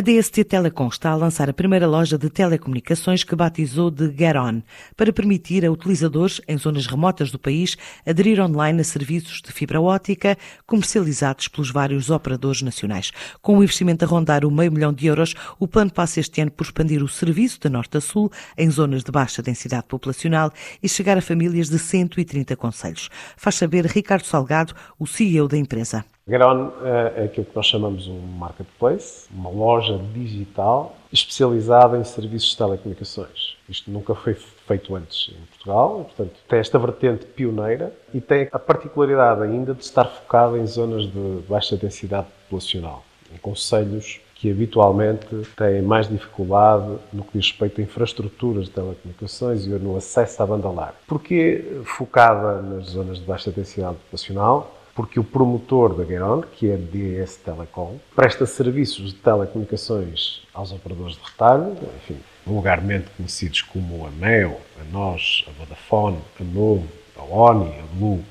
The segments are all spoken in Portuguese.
A DST Telecom está a lançar a primeira loja de telecomunicações que batizou de Get On, para permitir a utilizadores em zonas remotas do país aderir online a serviços de fibra óptica comercializados pelos vários operadores nacionais. Com o investimento a rondar o meio milhão de euros, o plano passa este ano por expandir o serviço de norte a sul em zonas de baixa densidade populacional e chegar a famílias de 130 conselhos. Faz saber Ricardo Salgado, o CEO da empresa. Garon é aquilo que nós chamamos um marketplace, uma loja digital especializada em serviços de telecomunicações. Isto nunca foi feito antes em Portugal, portanto tem esta vertente pioneira e tem a particularidade ainda de estar focada em zonas de baixa densidade populacional, em conselhos que habitualmente têm mais dificuldade no que diz respeito a infraestruturas de telecomunicações e no acesso à banda larga. Porquê focada nas zonas de baixa densidade populacional? Porque o promotor da Gueron, que é DS Telecom, presta serviços de telecomunicações aos operadores de retalho, enfim, vulgarmente conhecidos como a Neo, a NOS, a Vodafone, a Novo, a ONI, a Blue,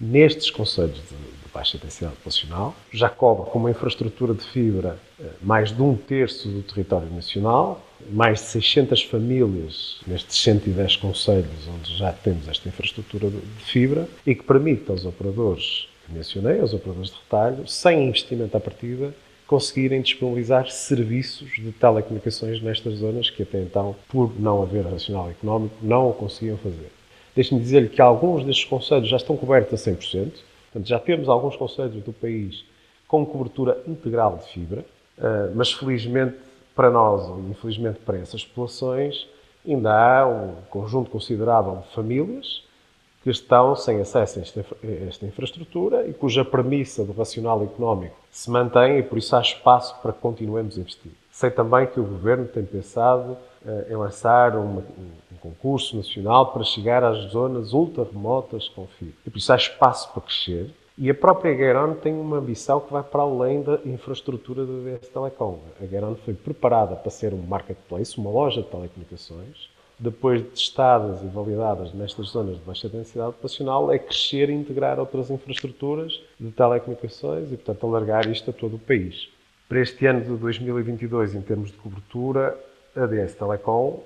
nestes conselhos de, de baixa densidade populacional, já cobre com uma infraestrutura de fibra eh, mais de um terço do território nacional, mais de 600 famílias nestes 110 conselhos onde já temos esta infraestrutura de fibra e que permite aos operadores que mencionei, aos operadores de retalho, sem investimento à partida, conseguirem disponibilizar serviços de telecomunicações nestas zonas que até então, por não haver racional económico, não o conseguiam fazer. Deixe-me dizer-lhe que alguns destes conselhos já estão cobertos a 100%, portanto já temos alguns conselhos do país com cobertura integral de fibra, eh, mas felizmente para nós, ou infelizmente para essas populações, ainda há um conjunto considerável de famílias que estão sem acesso a esta, a esta, infraestrutura e cuja premissa do racional económico se mantém e por isso há espaço para que continuemos a investir. Sei também que o Governo tem pensado uh, em lançar uma, um, concurso nacional para chegar às zonas ultra-remotas com fibra. E por isso há espaço para crescer e a própria Gueron tem uma ambição que vai para além da infraestrutura da DS Telecom. A Gueron foi preparada para ser um marketplace, uma loja de telecomunicações, depois de testadas e validadas nestas zonas de baixa densidade populacional, é crescer e integrar outras infraestruturas de telecomunicações e, portanto, alargar isto a todo o país. Para este ano de 2022, em termos de cobertura, a DS Telecom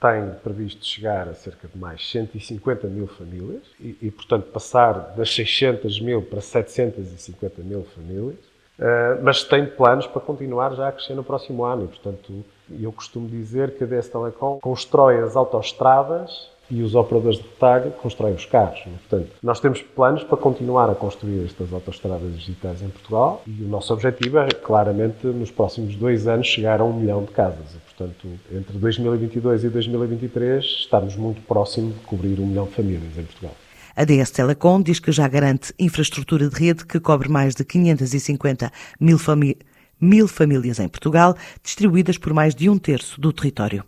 tem previsto chegar a cerca de mais 150 mil famílias e, e portanto, passar das 600 mil para 750 mil famílias, uh, mas tem planos para continuar já a crescer no próximo ano e, portanto, eu costumo dizer que a DS Telecom constrói as autoestradas e os operadores de retalho constroem os carros. Né? Portanto, nós temos planos para continuar a construir estas autoestradas digitais em Portugal e o nosso objetivo é, claramente, nos próximos dois anos, chegar a um milhão de casas. E, portanto, entre 2022 e 2023, estamos muito próximos de cobrir um milhão de famílias em Portugal. A DS Telecom diz que já garante infraestrutura de rede que cobre mais de 550 mil famílias mil famílias em Portugal, distribuídas por mais de um terço do território.